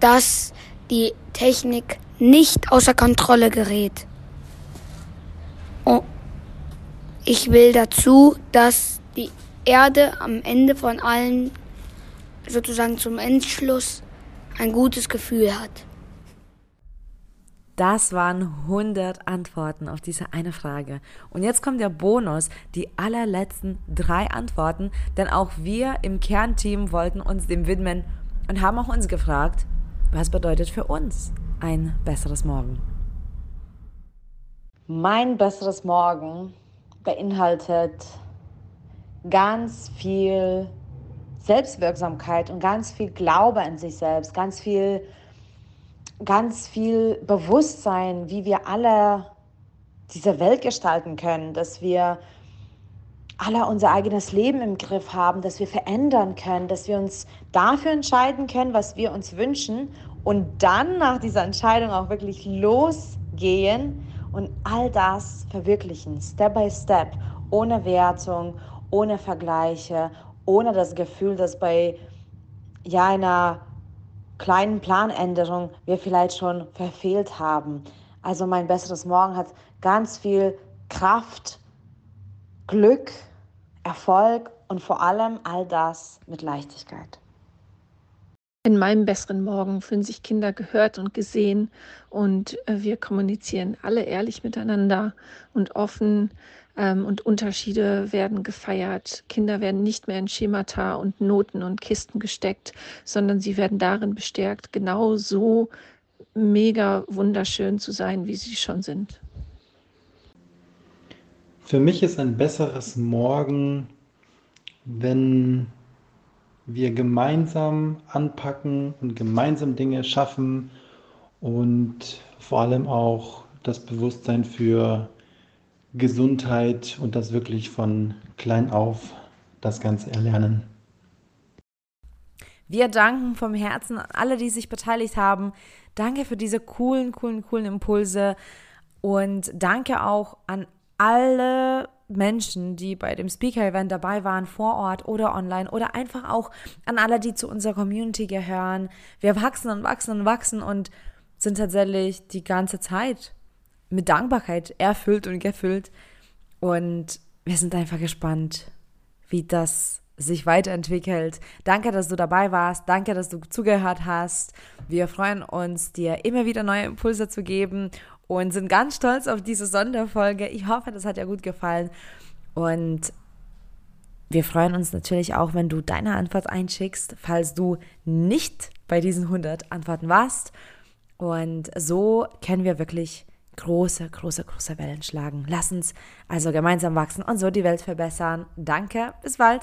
dass die Technik nicht außer Kontrolle gerät. Oh, ich will dazu, dass die Erde am Ende von allen, sozusagen zum Endschluss, ein gutes Gefühl hat. Das waren 100 Antworten auf diese eine Frage. Und jetzt kommt der Bonus, die allerletzten drei Antworten, denn auch wir im Kernteam wollten uns dem widmen und haben auch uns gefragt, was bedeutet für uns ein besseres Morgen? Mein besseres Morgen beinhaltet ganz viel Selbstwirksamkeit und ganz viel Glaube an sich selbst, ganz viel ganz viel Bewusstsein, wie wir alle diese Welt gestalten können, dass wir alle unser eigenes Leben im Griff haben, dass wir verändern können, dass wir uns dafür entscheiden können, was wir uns wünschen und dann nach dieser Entscheidung auch wirklich losgehen und all das verwirklichen, Step by Step, ohne Wertung, ohne Vergleiche, ohne das Gefühl, dass bei ja einer kleinen Planänderungen wir vielleicht schon verfehlt haben. Also mein besseres Morgen hat ganz viel Kraft, Glück, Erfolg und vor allem all das mit Leichtigkeit. In meinem besseren Morgen fühlen sich Kinder gehört und gesehen und äh, wir kommunizieren alle ehrlich miteinander und offen ähm, und Unterschiede werden gefeiert. Kinder werden nicht mehr in Schemata und Noten und Kisten gesteckt, sondern sie werden darin bestärkt, genau so mega wunderschön zu sein, wie sie schon sind. Für mich ist ein besseres Morgen, wenn wir gemeinsam anpacken und gemeinsam Dinge schaffen und vor allem auch das Bewusstsein für Gesundheit und das wirklich von klein auf das Ganze erlernen. Wir danken vom Herzen an alle, die sich beteiligt haben. Danke für diese coolen, coolen, coolen Impulse und danke auch an alle Menschen, die bei dem Speaker-Event dabei waren, vor Ort oder online oder einfach auch an alle, die zu unserer Community gehören. Wir wachsen und wachsen und wachsen und sind tatsächlich die ganze Zeit mit Dankbarkeit erfüllt und gefüllt. Und wir sind einfach gespannt, wie das sich weiterentwickelt. Danke, dass du dabei warst. Danke, dass du zugehört hast. Wir freuen uns, dir immer wieder neue Impulse zu geben und sind ganz stolz auf diese Sonderfolge. Ich hoffe, das hat dir gut gefallen. Und wir freuen uns natürlich auch, wenn du deine Antwort einschickst, falls du nicht bei diesen 100 Antworten warst. Und so können wir wirklich große, große, große Wellen schlagen. Lass uns also gemeinsam wachsen und so die Welt verbessern. Danke, bis bald.